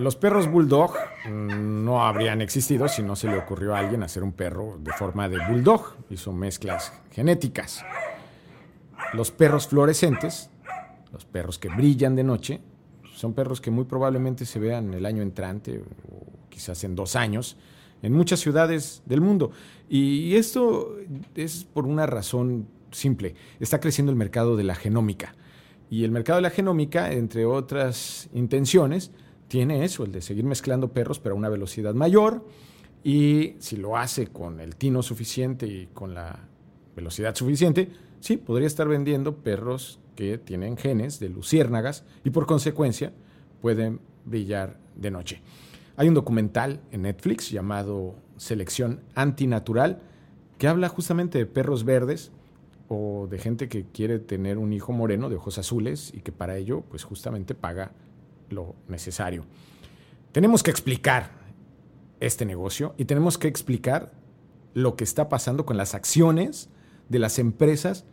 Los perros bulldog no habrían existido si no se le ocurrió a alguien hacer un perro de forma de bulldog. Hizo mezclas genéticas. Los perros fluorescentes, los perros que brillan de noche, son perros que muy probablemente se vean el año entrante o quizás en dos años en muchas ciudades del mundo. Y esto es por una razón simple. Está creciendo el mercado de la genómica. Y el mercado de la genómica, entre otras intenciones, tiene eso, el de seguir mezclando perros, pero a una velocidad mayor. Y si lo hace con el tino suficiente y con la velocidad suficiente, sí, podría estar vendiendo perros que tienen genes de luciérnagas y por consecuencia pueden brillar de noche. Hay un documental en Netflix llamado Selección Antinatural que habla justamente de perros verdes o de gente que quiere tener un hijo moreno de ojos azules y que para ello pues justamente paga lo necesario. Tenemos que explicar este negocio y tenemos que explicar lo que está pasando con las acciones de las empresas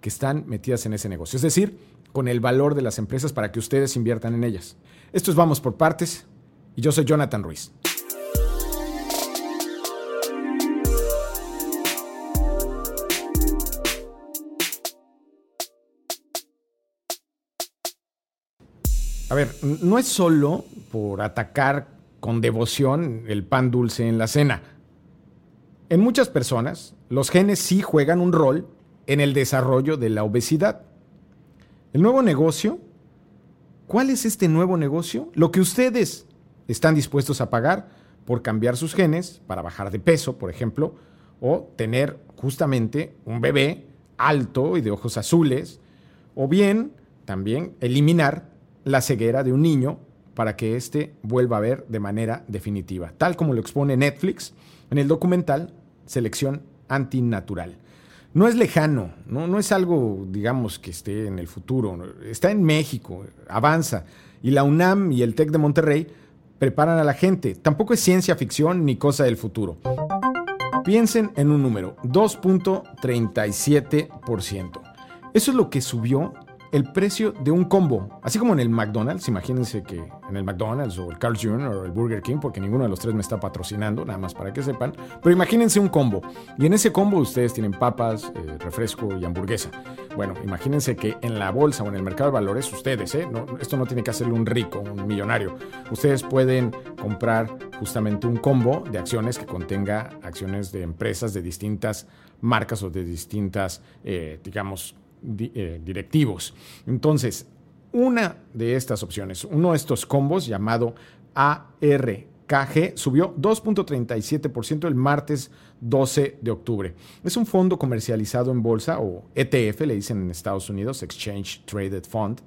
que están metidas en ese negocio. Es decir, con el valor de las empresas para que ustedes inviertan en ellas. Esto es Vamos por Partes y yo soy Jonathan Ruiz. A ver, no es solo por atacar con devoción el pan dulce en la cena. En muchas personas, los genes sí juegan un rol en el desarrollo de la obesidad. El nuevo negocio, ¿cuál es este nuevo negocio? Lo que ustedes están dispuestos a pagar por cambiar sus genes para bajar de peso, por ejemplo, o tener justamente un bebé alto y de ojos azules, o bien también eliminar la ceguera de un niño para que éste vuelva a ver de manera definitiva, tal como lo expone Netflix en el documental Selección Antinatural. No es lejano, no, no es algo, digamos, que esté en el futuro, está en México, avanza, y la UNAM y el TEC de Monterrey preparan a la gente. Tampoco es ciencia ficción ni cosa del futuro. Piensen en un número, 2.37%. Eso es lo que subió el precio de un combo. Así como en el McDonald's, imagínense que en el McDonald's o el Carl's Jr. o el Burger King, porque ninguno de los tres me está patrocinando, nada más para que sepan, pero imagínense un combo. Y en ese combo ustedes tienen papas, eh, refresco y hamburguesa. Bueno, imagínense que en la bolsa o en el mercado de valores, ustedes, ¿eh? esto no tiene que hacerle un rico, un millonario. Ustedes pueden comprar justamente un combo de acciones que contenga acciones de empresas de distintas marcas o de distintas, eh, digamos, eh, directivos. Entonces, una de estas opciones, uno de estos combos llamado ARKG, subió 2.37% el martes 12 de octubre. Es un fondo comercializado en bolsa o ETF, le dicen en Estados Unidos, Exchange Traded Fund,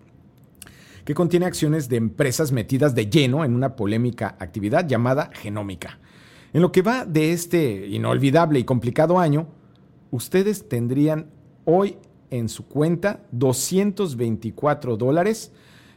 que contiene acciones de empresas metidas de lleno en una polémica actividad llamada genómica. En lo que va de este inolvidable y complicado año, ustedes tendrían hoy en su cuenta 224 dólares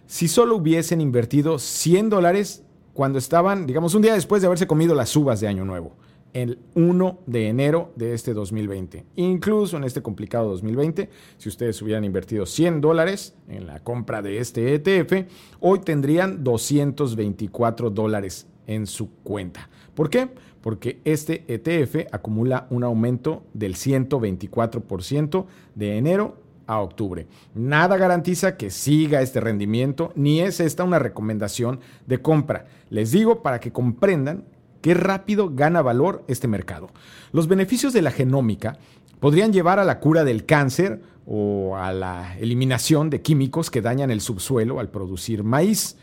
si solo hubiesen invertido 100 dólares cuando estaban, digamos, un día después de haberse comido las uvas de Año Nuevo, el 1 de enero de este 2020. Incluso en este complicado 2020, si ustedes hubieran invertido 100 dólares en la compra de este ETF, hoy tendrían 224 dólares en su cuenta. ¿Por qué? Porque este ETF acumula un aumento del 124% de enero a octubre. Nada garantiza que siga este rendimiento, ni es esta una recomendación de compra. Les digo para que comprendan qué rápido gana valor este mercado. Los beneficios de la genómica podrían llevar a la cura del cáncer o a la eliminación de químicos que dañan el subsuelo al producir maíz.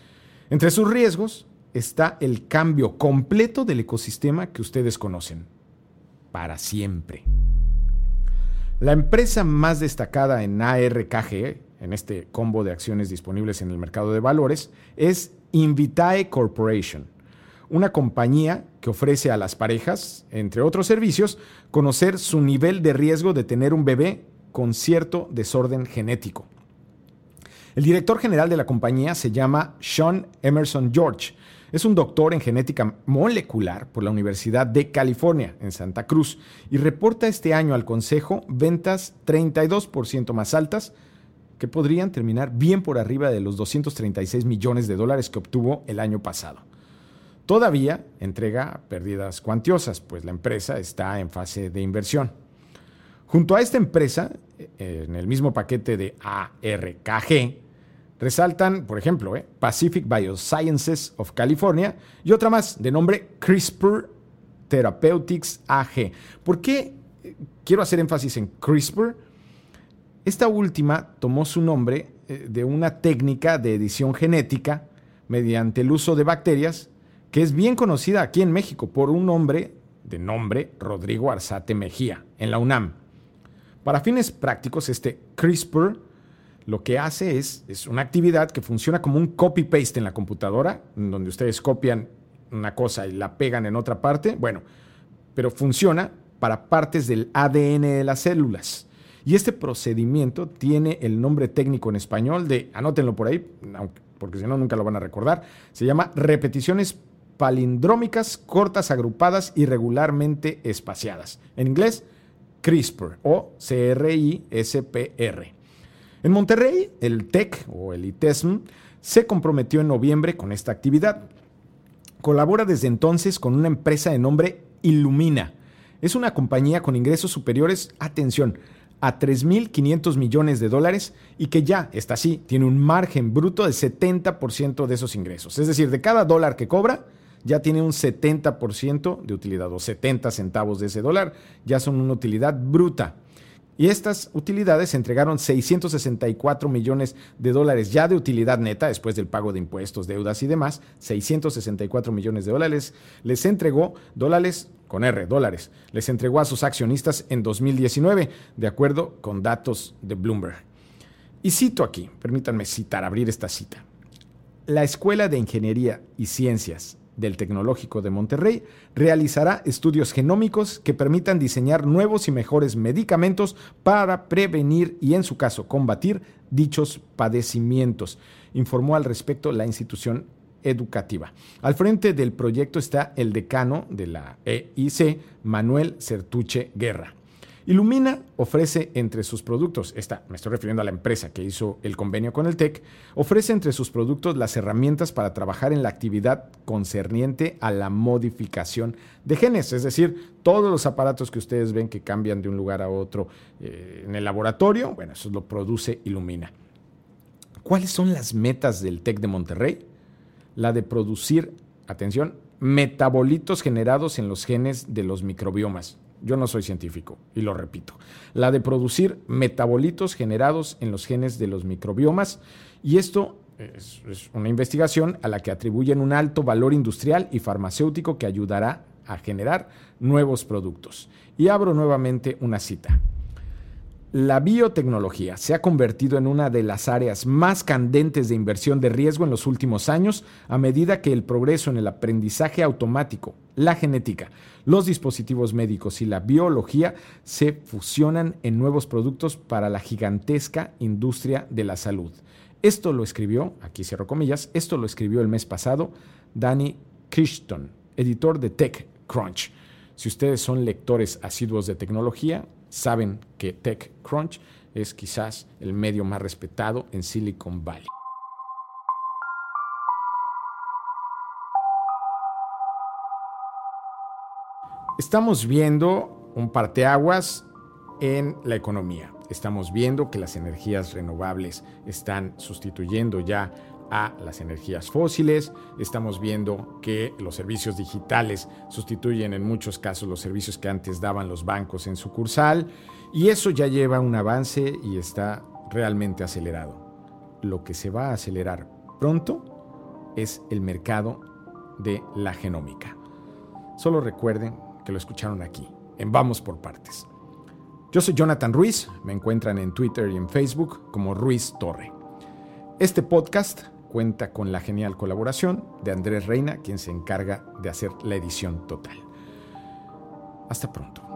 Entre sus riesgos está el cambio completo del ecosistema que ustedes conocen. Para siempre. La empresa más destacada en ARKG, en este combo de acciones disponibles en el mercado de valores, es Invitae Corporation, una compañía que ofrece a las parejas, entre otros servicios, conocer su nivel de riesgo de tener un bebé con cierto desorden genético. El director general de la compañía se llama Sean Emerson George es un doctor en genética molecular por la Universidad de California en Santa Cruz y reporta este año al Consejo ventas 32% más altas que podrían terminar bien por arriba de los 236 millones de dólares que obtuvo el año pasado. todavía entrega pérdidas cuantiosas, pues la empresa está en fase de inversión. Junto a esta empresa, eh, en el mismo paquete de ARKG, resaltan, por ejemplo, eh, Pacific Biosciences of California y otra más de nombre CRISPR Therapeutics AG. ¿Por qué eh, quiero hacer énfasis en CRISPR? Esta última tomó su nombre de una técnica de edición genética mediante el uso de bacterias que es bien conocida aquí en México por un hombre de nombre Rodrigo Arzate Mejía, en la UNAM. Para fines prácticos, este CRISPR lo que hace es, es una actividad que funciona como un copy-paste en la computadora, donde ustedes copian una cosa y la pegan en otra parte. Bueno, pero funciona para partes del ADN de las células. Y este procedimiento tiene el nombre técnico en español de, anótenlo por ahí, porque si no nunca lo van a recordar, se llama repeticiones palindrómicas cortas agrupadas y regularmente espaciadas. En inglés, CRISPR o CRISPR. En Monterrey, el TEC o el ITESM se comprometió en noviembre con esta actividad. Colabora desde entonces con una empresa de nombre Illumina. Es una compañía con ingresos superiores, atención, a 3.500 millones de dólares y que ya, está así, tiene un margen bruto de 70% de esos ingresos. Es decir, de cada dólar que cobra, ya tiene un 70% de utilidad o 70 centavos de ese dólar, ya son una utilidad bruta. Y estas utilidades entregaron 664 millones de dólares ya de utilidad neta después del pago de impuestos, deudas y demás. 664 millones de dólares les entregó dólares con R, dólares, les entregó a sus accionistas en 2019, de acuerdo con datos de Bloomberg. Y cito aquí, permítanme citar, abrir esta cita. La Escuela de Ingeniería y Ciencias del Tecnológico de Monterrey realizará estudios genómicos que permitan diseñar nuevos y mejores medicamentos para prevenir y en su caso combatir dichos padecimientos, informó al respecto la institución educativa. Al frente del proyecto está el decano de la EIC, Manuel Certuche Guerra. Illumina ofrece entre sus productos, esta, me estoy refiriendo a la empresa que hizo el convenio con el TEC, ofrece entre sus productos las herramientas para trabajar en la actividad concerniente a la modificación de genes, es decir, todos los aparatos que ustedes ven que cambian de un lugar a otro eh, en el laboratorio, bueno, eso lo produce Illumina. ¿Cuáles son las metas del TEC de Monterrey? La de producir, atención, metabolitos generados en los genes de los microbiomas. Yo no soy científico y lo repito. La de producir metabolitos generados en los genes de los microbiomas y esto es, una investigación a la que atribuyen un alto valor industrial y farmacéutico que ayudará a generar nuevos productos. Y abro nuevamente una cita. La biotecnología se ha convertido en una de las áreas más candentes de inversión de riesgo en los últimos años a medida que el progreso en el aprendizaje automático, la genética, los dispositivos médicos y la biología se fusionan en nuevos productos para la gigantesca industria de la salud. Esto lo escribió, aquí cierro comillas, esto lo escribió el mes pasado Danny Crichton, editor de TechCrunch. Si ustedes son lectores asiduos de tecnología, saben que TechCrunch es quizás el medio más respetado en Silicon Valley. Estamos viendo un parteaguas en la economía. Estamos viendo que las energías renovables están sustituyendo ya a las energías fósiles. Estamos viendo que los servicios digitales sustituyen en muchos casos los servicios que antes daban los bancos en sucursal. Y eso ya lleva un avance y está realmente acelerado. Lo que se va a acelerar pronto es el mercado de la genómica. Solo recuerden lo escucharon aquí, en Vamos por Partes. Yo soy Jonathan Ruiz, me encuentran en Twitter y en Facebook como Ruiz Torre. Este podcast cuenta con la genial colaboración de Andrés Reina, quien se encarga de hacer la edición total. Hasta pronto.